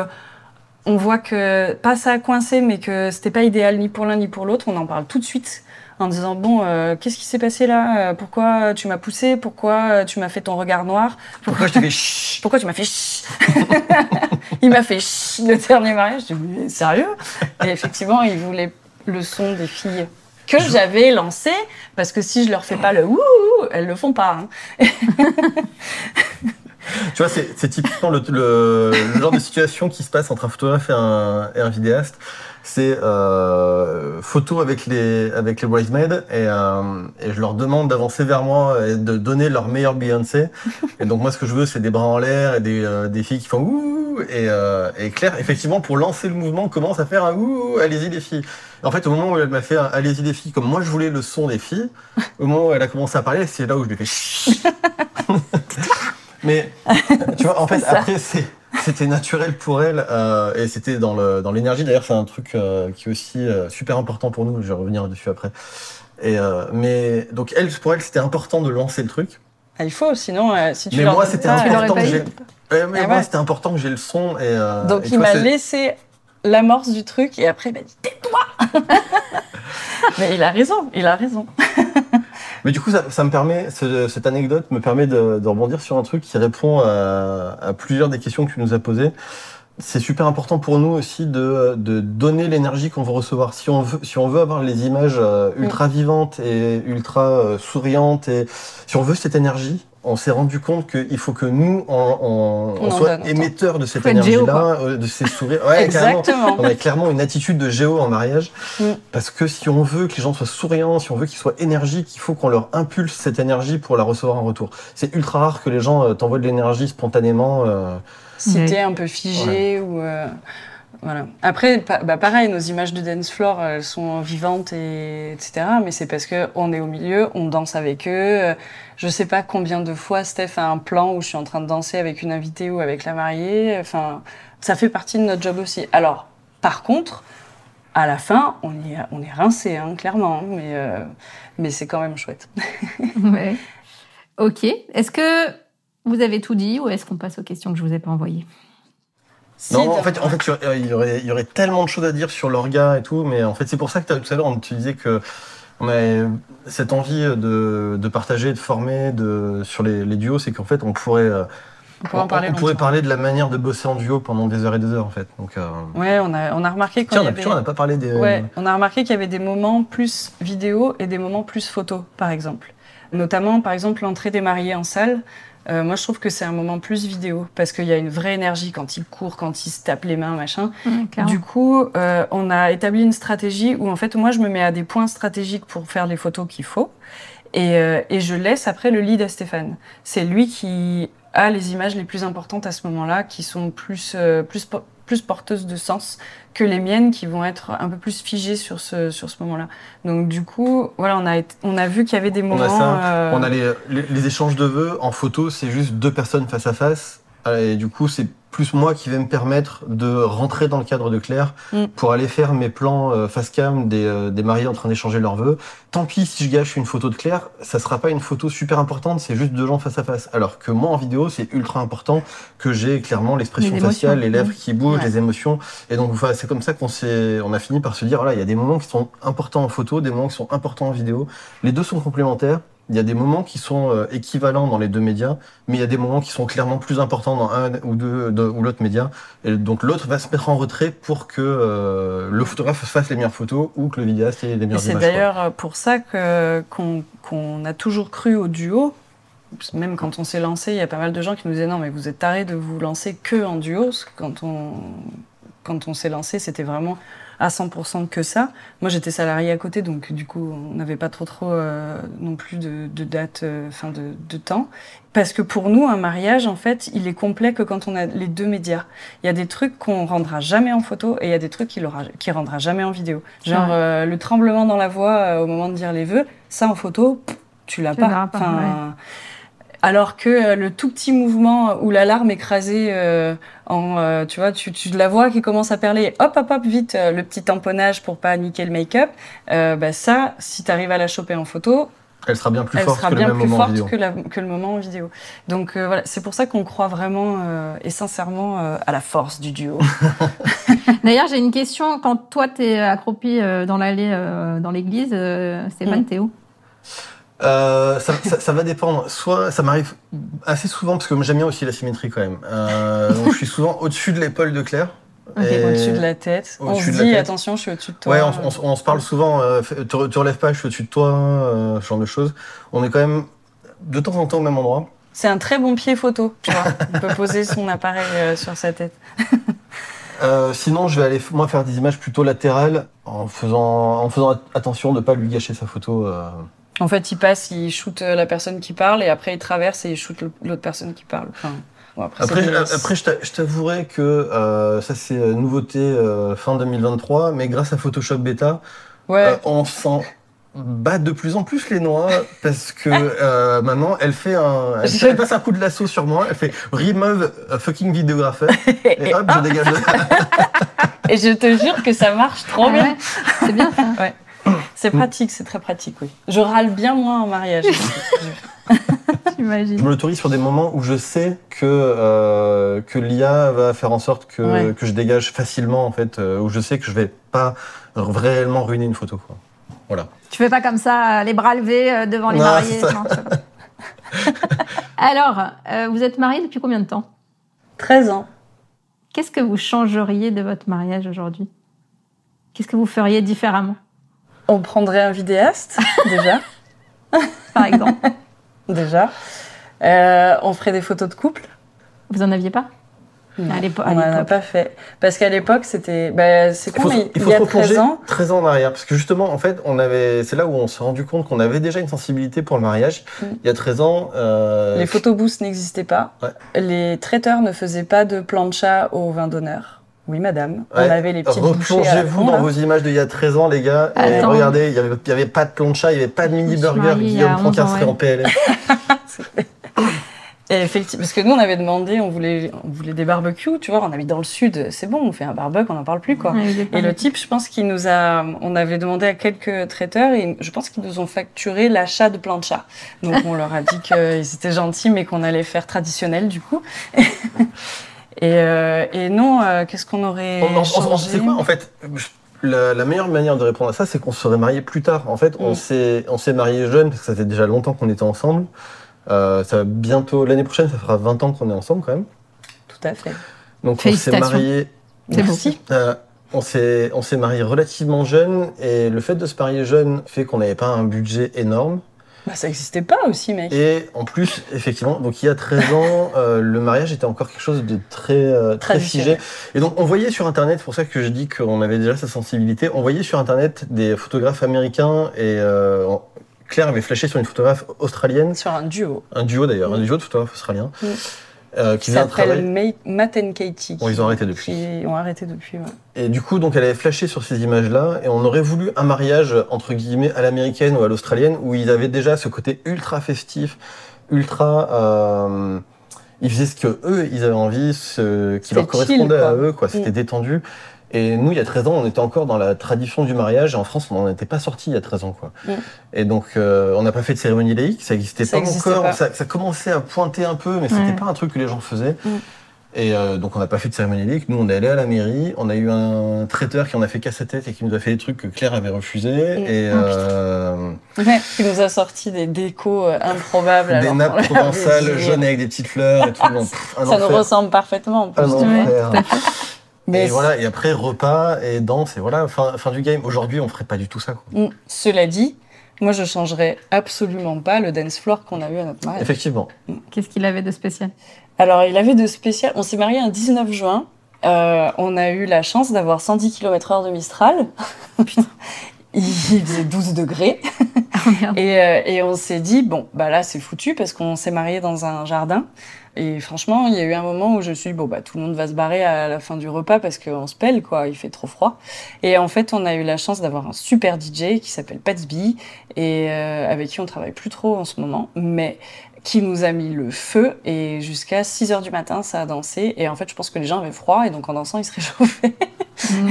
on voit que pas ça a coincé, mais que c'était pas idéal ni pour l'un ni pour l'autre, on en parle tout de suite en disant bon euh, qu'est-ce qui s'est passé là? Euh, Pourquoi tu m'as poussé? Pourquoi euh, tu m'as fait ton regard noir? Pourquoi je te fais chut? Pourquoi tu m'as fait Il m'a fait le dernier mariage. Je dis, sérieux? Et effectivement, il voulait le son des filles que j'avais lancé, parce que si je leur fais pas le ouh, elles le font pas. hein. Tu vois, c'est c'est typiquement le, le- le genre de situation qui se passe entre un photographe et un, et un vidéaste. C'est euh, photo avec les avec les bridesmaids et, euh, et je leur demande d'avancer vers moi et de donner leur meilleur Beyoncé. Et donc moi, ce que je veux, c'est des bras en l'air et des, euh, des filles qui font ouh et, euh, et Claire, effectivement, pour lancer le mouvement, commence à faire un ouh, allez-y les filles. Et en fait, au moment où elle m'a fait un allez-y les filles, comme moi je voulais le son des filles, au moment où elle a commencé à parler, c'est là où je lui ai fait. Mais tu vois, en fait, après, c'est- c'était naturel pour elle euh, et c'était dans le dans l'énergie. D'ailleurs, c'est un truc euh, qui est aussi euh, super important pour nous. Je vais revenir dessus après. Et mais donc elle, pour elle, c'était important de lancer le truc. Ah, Il faut, sinon, si tu Mais leur moi, c'était important que j'ai. Ouais, mais Ah moi, ouais. c'était important que j'ai le son et. Donc et il m'a c'est- laissé l'amorce du truc et après il m'a dit tais-toi. Mais il a raison, il a raison. Mais du coup, ça, me permet, ce- cette anecdote me permet de, rebondir sur un truc qui répond à plusieurs des questions que tu nous as posées. C'est super important pour nous aussi de, de donner l'énergie qu'on veut recevoir. Si on veut, si on veut avoir les images euh, ultra vivantes et ultra euh, souriantes, et si on veut cette énergie, on s'est rendu compte qu'il faut que nous, on, on- On soit émetteurs de cette énergie-là, euh, de ces sourires. Ouais. Exactement. On a clairement une attitude de géo en mariage. Mm. Parce que si on veut que les gens soient souriants, si on veut qu'ils soient énergiques, il faut qu'on leur impulse cette énergie pour la recevoir en retour. C'est ultra rare que les gens t'envoient de l'énergie spontanément. euh. Ouais. t'es un peu figé ou euh, voilà. Après, pa- bah pareil, nos images de dance floor, elles sont vivantes et etc. Mais c'est parce que on est au milieu, on danse avec eux. Je sais pas combien de fois Steph a un plan où je suis en train de danser avec une invitée ou avec la mariée. Enfin, ça fait partie de notre job aussi. Alors, par contre, à la fin, on est on est rincé, hein, clairement. Mais euh, mais c'est quand même chouette. Ouais. Ok. Est-ce que vous avez tout dit ou est-ce qu'on passe aux questions que je vous ai pas envoyées? Non, en fait, en fait, il y aurait, il y aurait tellement de choses à dire sur l'orga et tout, mais en fait, c'est pour ça que tout à l'heure, on te disait que on cette envie de, de partager, de former, de sur les, les duos, c'est qu'en fait, on pourrait, euh, on pourrait parler. on pourrait longtemps. parler de la manière de bosser en duo pendant des heures et des heures, en fait. Donc, euh, Ouais, on a on a remarqué tiens, il on avait- n'a pas parlé des. Ouais, on a remarqué qu'il y avait des moments plus vidéo et des moments plus photo, par exemple. Notamment, par exemple, l'entrée des mariés en salle. Euh, moi, je trouve que c'est un moment plus vidéo parce qu'il y a une vraie énergie quand ils courent, quand ils se tapent les mains, machin. Du coup, euh, on a établi une stratégie où, en fait, moi, je me mets à des points stratégiques pour faire les photos qu'il faut. Et, euh, et je laisse après le lead à Stéphane. C'est lui qui a les images les plus importantes à ce moment-là, qui sont plus, plus, plus porteuses de sens que les miennes, qui vont être un peu plus figées sur ce, sur ce moment-là. Donc, du coup, voilà, on a, on a vu qu'il y avait des On moments. a ça. euh, On a les, les, les échanges de vœux en photo, c'est juste deux personnes face à face. Et du coup, c'est plus moi qui vais me permettre de rentrer dans le cadre de Claire Mm. pour aller faire mes plans euh, face cam des, euh, des mariés en train d'échanger leurs vœux. Tant pis si je gâche une photo de Claire, ça sera pas une photo super importante, c'est juste deux gens face à face. Alors que moi en vidéo, c'est ultra important que j'ai clairement l'expression faciale, les lèvres qui bougent, Ouais. les émotions. Et donc voilà, c'est comme ça qu'on s'est, on a fini par se dire voilà, il y a des moments qui sont importants en photo, des moments qui sont importants en vidéo. Les deux sont complémentaires. Il y a des moments qui sont euh, équivalents dans les deux médias, mais il y a des moments qui sont clairement plus importants dans un ou deux de- ou l'autre média. Et donc l'autre va se mettre en retrait pour que euh, le photographe fasse les meilleures photos ou que le vidéaste ait les meilleures c'est images. quoi. d'ailleurs pour ça que qu'on a toujours cru au duo. Même quand on s'est lancé, il y a pas mal de gens qui nous disaient non mais vous êtes tarés de vous lancer que en duo. Quand on quand on s'est lancé, c'était vraiment à 100% que ça. Moi j'étais salarié à côté, donc du coup on n'avait pas trop trop euh, non plus de, de date, euh, enfin de, de temps. Parce que pour nous un mariage en fait il est complet que quand on a les deux médias. Il y a des trucs qu'on rendra jamais en photo et il y a des trucs qu'il aura qui rendra jamais en vidéo. Genre Ouais. euh, le tremblement dans la voix euh, au moment de dire les vœux, ça en photo, pff, tu l'as Tu pas. l'auras pas, Enfin, ouais. Alors que euh, le tout petit mouvement où la larme écrasée euh, en, euh, tu vois, tu, tu la vois qui commence à perler, hop, hop, hop, vite, euh, le petit tamponnage pour pas niquer le make-up, euh, bah ça, si tu arrives à la choper en photo, Elle sera bien plus elle forte sera que bien le même plus moment en forte vidéo. que, la- que le moment en vidéo. Donc euh, voilà, c'est pour ça qu'on croit vraiment euh, et sincèrement euh, à la force du duo. D'ailleurs, j'ai une question. Quand toi, t'es accroupi euh, dans l'allée, euh, dans l'église, euh, Stéphane, Mm. t'es où? Euh, ça, ça- ça va dépendre. Soit ça m'arrive assez souvent parce que j'aime bien aussi la symétrie quand même. Euh, donc je suis souvent au-dessus de l'épaule de Claire. Ok, Et- Au-dessus de la tête. On se dit, attention, je suis au-dessus de toi. Ouais, on, on- on se parle souvent. euh, te, te relève pas, je suis au-dessus de toi, euh, ce genre de choses. On est quand même de temps en temps au même endroit. C'est un très bon pied photo, tu vois. On peut poser son appareil euh, sur sa tête. Sinon, je vais aller moi faire des images plutôt latérales en faisant en faisant at- attention de pas lui gâcher sa photo. Euh. En fait, il passe, il shoot euh, la personne qui parle et après il traverse et il shoot l'autre personne qui parle. Enfin, bon, après, Après, des- je- après, t'avouerai que euh, ça c'est euh, nouveauté euh, fin 2023, mais grâce à Photoshop Beta, ouais. euh, on s'en bat de plus en plus les noix parce que euh, maintenant elle fait un, elle, Je- elle passe un coup de lasso sur moi, elle fait remove a fucking vidéographer et hop, je dégage. Et je te jure que ça marche trop Ah bien. ouais, C'est bien ça. C'est pratique, c'est très pratique, oui. Je râle bien moins en mariage. Je J'imagine. me l'autorise sur des moments où je sais que euh, que l'IA va faire en sorte que, Ouais. que je dégage facilement en fait, euh, où je sais que je vais pas réellement ruiner une photo. Quoi. Voilà. Tu fais pas comme ça, euh, les bras levés devant les Non, mariés. non. Alors, euh, vous êtes mariés depuis combien de temps? 13 ans. Qu'est-ce que vous changeriez de votre mariage aujourd'hui? Qu'est-ce que vous feriez différemment, On prendrait un vidéaste, déjà. par exemple déjà. Euh, on ferait des photos de couple. Vous en aviez pas Non, À l'épo- à on n'en a l'époque. pas fait. Parce qu'à l'époque, c'était. Bah, c'est Il con, mais il il faut y a replonger 13 ans. 13 ans en arrière, parce que justement, en fait, on avait, c'est là où on s'est rendu compte qu'on avait déjà une sensibilité pour le mariage. Mm. Il y a 13 ans, euh, Les photobooths n'existaient pas. Ouais. Les traiteurs ne faisaient pas de plancha au vin d'honneur. Oui, madame. Ouais. On avait les petites replongez-vous dans là. vos images d'il y a 13 ans, les gars, et regardez, il y avait, pas de plancha, il y avait pas de mini me suis burger, mariée il y a Guillaume 11 ans, Francasse serait en PLS. Et effectivement, parce que nous, on avait demandé, on voulait, on voulait des barbecues, tu vois, on habite dans le sud, c'est bon, on fait un barbecue, on n'en parle plus, quoi. Ouais, Et le type, je pense qu'il nous a, on avait demandé à quelques traiteurs et je pense qu'ils nous ont facturé l'achat de plancha. Donc on leur a dit qu'ils étaient gentils, mais qu'on allait faire traditionnel du coup. et, euh, et non, euh, qu'est-ce qu'on aurait On- on- on- changé C'est quoi En fait, la, la meilleure manière de répondre à ça, c'est qu'on se serait marié plus tard. En fait, on Mm. s'est on s'est marié jeune parce que ça fait déjà longtemps qu'on était ensemble. Euh, ça va bientôt l'année prochaine, ça fera 20 ans qu'on est ensemble quand même. Tout à fait. Donc on s'est Félicitations. marié. C'est. Merci. Euh, on s'est on s'est marié relativement jeune et le fait de se marier jeune fait qu'on n'avait pas un budget énorme. Bah, ça n'existait pas aussi, mec. Et en plus, effectivement, donc il y a 13 ans, euh, le mariage était encore quelque chose de très, euh, très figé. Et donc on voyait sur Internet, c'est pour ça que je dis qu'on avait déjà sa sensibilité, on voyait sur Internet des photographes américains et euh, Claire avait flashé sur une photographe australienne, Sur un duo. un duo d'ailleurs, un duo de photographes australiens, Mm. Euh, Qui travail. May- Matt and Katie. Bon, ils ont arrêté depuis. Qui ont arrêté depuis, ouais. Et du coup, donc elle avait flashé sur ces images-là, et on aurait voulu un mariage entre guillemets à l'américaine ou à l'australienne, où ils avaient déjà ce côté ultra festif, ultra. Euh, ils faisaient ce que eux, ils avaient envie, ce qui leur chill, correspondait à eux, quoi. C'était Mm. détendu. Et nous, il y a 13 ans, on était encore dans la tradition du mariage, et en France, on n'en était pas sorti il y a 13 ans, quoi. Mm. Et donc, euh, on n'a pas fait de cérémonie laïque, ça n'existait pas encore, pas. Ça, ça commençait à pointer un peu, mais c'était Ouais. pas un truc que les gens faisaient. Mm. Et euh, donc on n'a pas fait de cérémonie laïque. Nous, on est allé à la mairie. On a eu un traiteur qui en a fait qu'à sa tête et qui nous a fait des trucs que Claire avait refusés. Et Oh, euh, Ouais, il nous a sorti des décos improbables. des nappes provençales jaunes avec des petites fleurs et tout. Ça nous ressemble parfaitement en plus. Mais et voilà. Et après repas et danse et voilà fin, fin du game. Aujourd'hui, on ferait pas du tout ça. Quoi. Mm. Cela dit, moi je changerais absolument pas le dance floor qu'on a eu à notre mariage. Effectivement. Qu'est-ce qu'il avait de spécial? Alors il avait de spécial. On s'est marié un 19 juin. Euh, on a eu la chance d'avoir 110 km/h de Mistral. il faisait 12 degrés. Oh. Et, euh, et on s'est dit, bon, bah là, c'est foutu parce qu'on s'est marié dans un jardin. Et franchement, il y a eu un moment où je me suis dit, bon, bah, tout le monde va se barrer à la fin du repas parce qu'on se pèle, quoi. Il fait trop froid. Et en fait, on a eu la chance d'avoir un super DJ qui s'appelle Patsby et euh, avec qui on travaille plus trop en ce moment, mais qui nous a mis le feu et jusqu'à 6 heures du matin, ça a dansé. Et en fait, je pense que les gens avaient froid et donc en dansant, ils se réchauffaient. Mmh.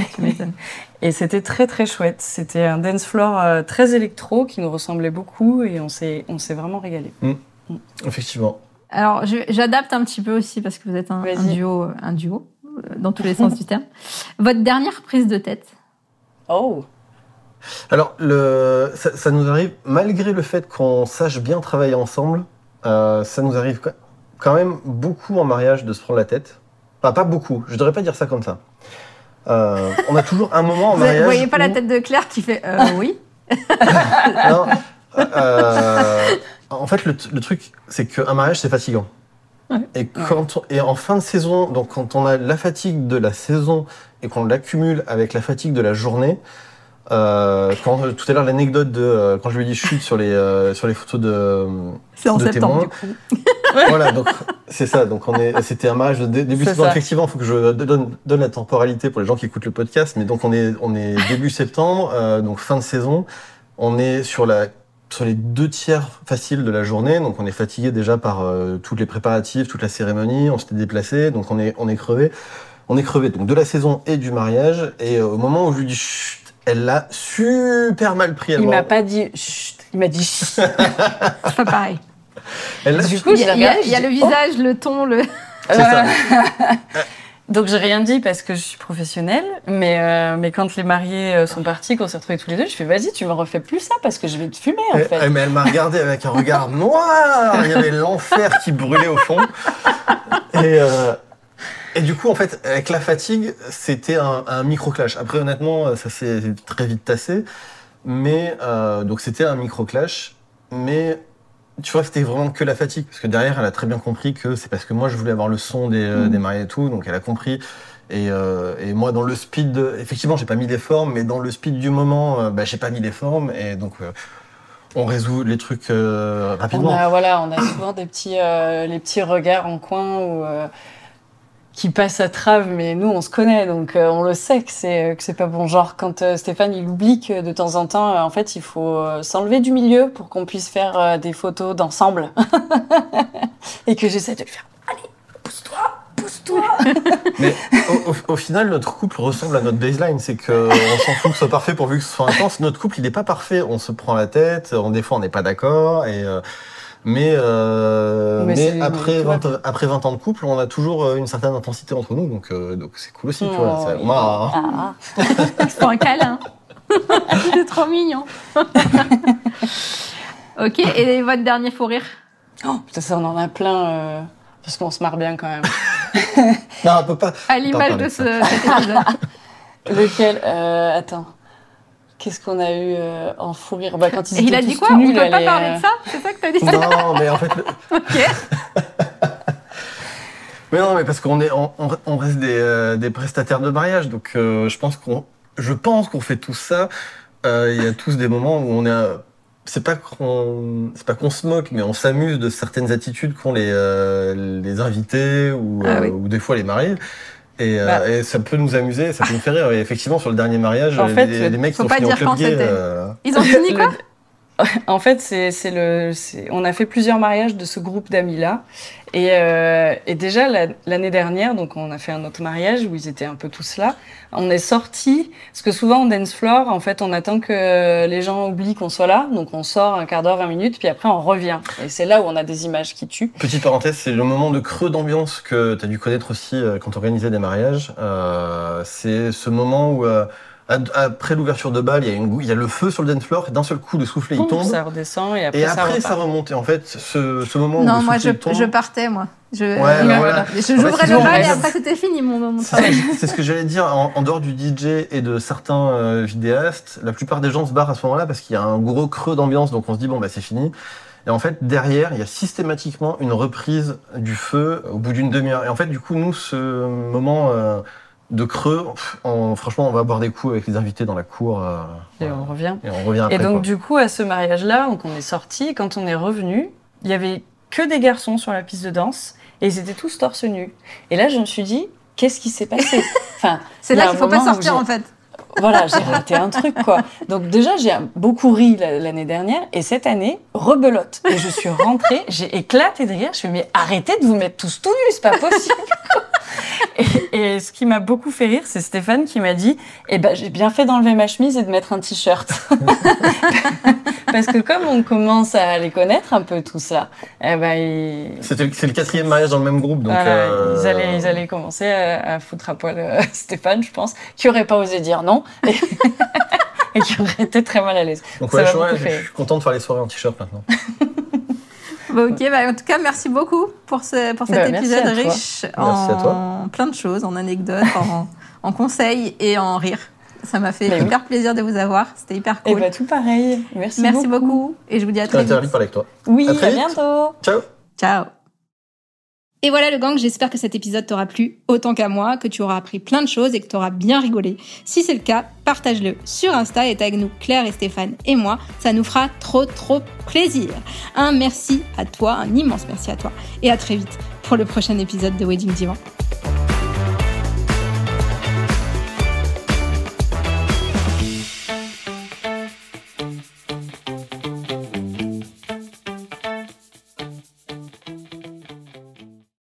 Et c'était très très chouette. C'était un dance floor euh, très électro qui nous ressemblait beaucoup et on s'est on s'est vraiment régalé. Effectivement. Alors, j'adapte un petit peu aussi parce que vous êtes un, duo, euh, un duo euh, dans tous les sens du terme. Votre dernière prise de tête. Oh. Alors, le, ça, ça nous arrive, malgré le fait qu'on sache bien travailler ensemble, euh, ça nous arrive quand- même beaucoup en mariage de se prendre la tête. Enfin, pas beaucoup, je devrais pas dire ça comme ça. Euh, on a toujours un moment en Vous mariage. voyez pas la tête de Claire qui fait euh, oui Non, euh, en fait, le, le truc, c'est qu'un mariage, c'est fatigant. Ouais. Et, quand on- et en fin de saison, donc quand on a la fatigue de la saison et qu'on l'accumule avec la fatigue de la journée, euh, quand, tout à l'heure, l'anecdote de euh, quand je lui ai dit chute sur les, euh, sur les photos de, C'est en de septembre, témoins. du coup. voilà, donc c'est ça. Donc on est, c'était un mariage de dé- début septembre. ça. Effectivement, il faut que je donne, donne la temporalité pour les gens qui écoutent le podcast. Mais donc on est, on est début septembre, euh, donc fin de saison. On est sur la, sur les deux tiers faciles de la journée. Donc on est fatigué déjà par euh, tous les préparatifs, toute la cérémonie. On s'était déplacé, donc on est, on est crevé. On est crevé donc de la saison et du mariage. Et euh, au moment où je lui dis chut, elle l'a super mal pris. Elle Il m'a- m'a pas dit chut, il m'a dit chut. C'est pas pareil. elle Du coup, Il y a, y y le dis, oh. visage, le ton, le. C'est ça. Donc j'ai rien dit parce que je suis professionnelle, mais euh, mais quand les mariés euh, sont partis, qu'on s'est retrouvés tous les deux, je fais vas-y, tu me refais plus ça parce que je vais te fumer en Eh, fait. eh, mais elle m'a regardé avec un regard noir. Il y avait l'enfer qui brûlait au fond. Et, euh, et du coup, en fait, avec la fatigue, c'était un, un micro-clash. Après, honnêtement, ça s'est très vite tassé. Mais euh, donc, c'était un micro-clash. Mais tu vois, c'était vraiment que la fatigue. Parce que derrière, elle a très bien compris que c'est parce que moi, je voulais avoir le son des, euh, Mm. des mariés et tout. Donc, elle a compris. Et, euh, et moi, dans le speed, de- effectivement, j'ai pas mis les formes, mais dans le speed du moment, euh, bah, j'ai pas mis les formes. Et donc, euh, on résout les trucs euh, On rapidement. a voilà, on a souvent des petits euh, les petits regards en coin ou euh, qui passent à trave, mais nous on se connaît donc euh, on le sait que c'est que c'est pas bon. Genre quand euh, Stéphane il oublie que de temps en temps, euh, en fait, il faut euh, s'enlever du milieu pour qu'on puisse faire euh, des photos d'ensemble et que j'essaie de le faire. Allez, pousse-toi, pousse-toi. Mais au, final, notre couple ressemble à notre baseline. C'est que on s'en fout que ce soit parfait pourvu que ce soit intense. Notre couple, il n'est pas parfait. On se prend la tête. On, des fois, on n'est pas d'accord. Et euh, mais euh, Mais après, tout va 20, après 20 ans de couple, on a toujours euh, une certaine intensité entre nous. Donc euh, donc c'est cool aussi. tu vois. Oh, C'est- oui. on a- Ah. C'est un câlin. C'est trop mignon. ok, et votre dernier fou rire Oh, putain, ça on en a plein euh, parce qu'on se marre bien quand même. Non, on peut pas. À l'image de de ce, cet épisode. Lequel euh, Attends. Qu'est-ce qu'on a eu euh, en fou rire? Bah, quand ils Et il a dit quoi? Tout On peut pas parler euh, de ça C'est ça que t'as dit? Non, mais en fait, le- Ok. Mais non, mais parce qu'on est, on, reste des, euh, des prestataires de mariage, donc euh, je pense qu'on, je pense qu'on fait tout ça. Euh, Il y a tous des moments où on est, c'est pas qu'on, c'est pas qu'on se moque, mais on s'amuse de certaines attitudes qu'ont les euh, les invités ou, Ah euh, oui. ou des fois les mariés. Et, euh, Bah. et ça peut nous amuser, ça peut nous faire rire. Et effectivement, sur le dernier mariage, En les, fait, les mecs faut qui ont fini au club gay, euh, Ils ont fini quoi En fait, c'est le, on a fait plusieurs mariages de ce groupe d'amis-là. Et, euh, et déjà, la- l'année dernière, donc on a fait un autre mariage où ils étaient un peu tous là. On est sortis, parce que souvent en dance floor, en fait, on attend que les gens oublient qu'on soit là. Donc on sort un quart d'heure, 20 minutes, puis après on revient. Et c'est là où on a des images qui tuent. Petite parenthèse, c'est le moment de creux d'ambiance que tu as dû connaître aussi euh, quand tu organisais des mariages. Euh, c'est ce moment où, euh, après l'ouverture de bal, il y, a une il y a le feu sur le dance floor et d'un seul coup, le soufflet il tombe. ça redescend et après, et ça après, ça remonte. Et en fait, ce, ce moment où Non, le moi, je, tombe, je partais, moi. Je, Ouais, je- bah voilà. je- En fait, J'ouvrais le bal et après, c'était fini, mon, mon C'est travail. c'est ce que j'allais dire. En, en dehors du DJ et de certains euh, vidéastes, la plupart des gens se barrent à ce moment-là parce qu'il y a un gros creux d'ambiance. Donc on se dit, bon, bah c'est fini. Et en fait, derrière, il y a systématiquement une reprise du feu au bout d'une demi-heure. Et en fait, du coup, nous, ce moment euh, de creux, on- franchement, on va boire des coups avec les invités dans la cour. euh, Et voilà. on revient. Et on revient après. Et donc, quoi. du coup, à ce mariage-là, donc on est sortis, quand on est revenu, il y avait que des garçons sur la piste de danse et ils étaient tous torse nu. Et là, je me suis dit, qu'est-ce qui s'est passé? Enfin, C'est là qu'il faut pas sortir, en fait. Voilà, j'ai raté un truc, quoi. Donc, déjà, j'ai beaucoup ri la- l'année dernière et cette année, rebelote. Et je suis rentrée, j'ai éclaté de rire. Je fais, mais arrêtez de vous mettre tous tout nus, c'est pas possible. Et, ce qui m'a beaucoup fait rire, c'est Stéphane qui m'a dit Eh ben, j'ai bien fait d'enlever ma chemise et de mettre un t-shirt. Parce que comme on commence à les connaître un peu tout ça, eh ben, ils- c'est le quatrième mariage dans le même groupe. Donc, euh, ils, allaient, ils allaient commencer à, à foutre à poil euh, Stéphane, je pense, qui aurait pas osé dire non et, et qui aurait été très mal à l'aise. Donc, ouais, je, ouais, je suis content de faire les soirées en t-shirt maintenant. Bah, ok, bah, en tout cas, merci beaucoup pour, ce, pour cet Bah, épisode riche en plein de choses, en anecdotes, en, en conseils et en rire. Ça m'a fait Mais oui. hyper plaisir de vous avoir. C'était hyper Et cool. bah, tout pareil. Merci, merci beaucoup. Et je vous dis à très vite. parler avec toi. Oui, À à, très vite. bientôt. Ciao Ciao. Et voilà le gang, j'espère que cet épisode t'aura plu autant qu'à moi, que tu auras appris plein de choses et que tu auras bien rigolé. Si c'est le cas, partage-le sur Insta et tag nous Claire et Stéphane et moi, ça nous fera trop trop plaisir. Un merci à toi, un immense merci à toi et à très vite pour le prochain épisode de Wedding Divan.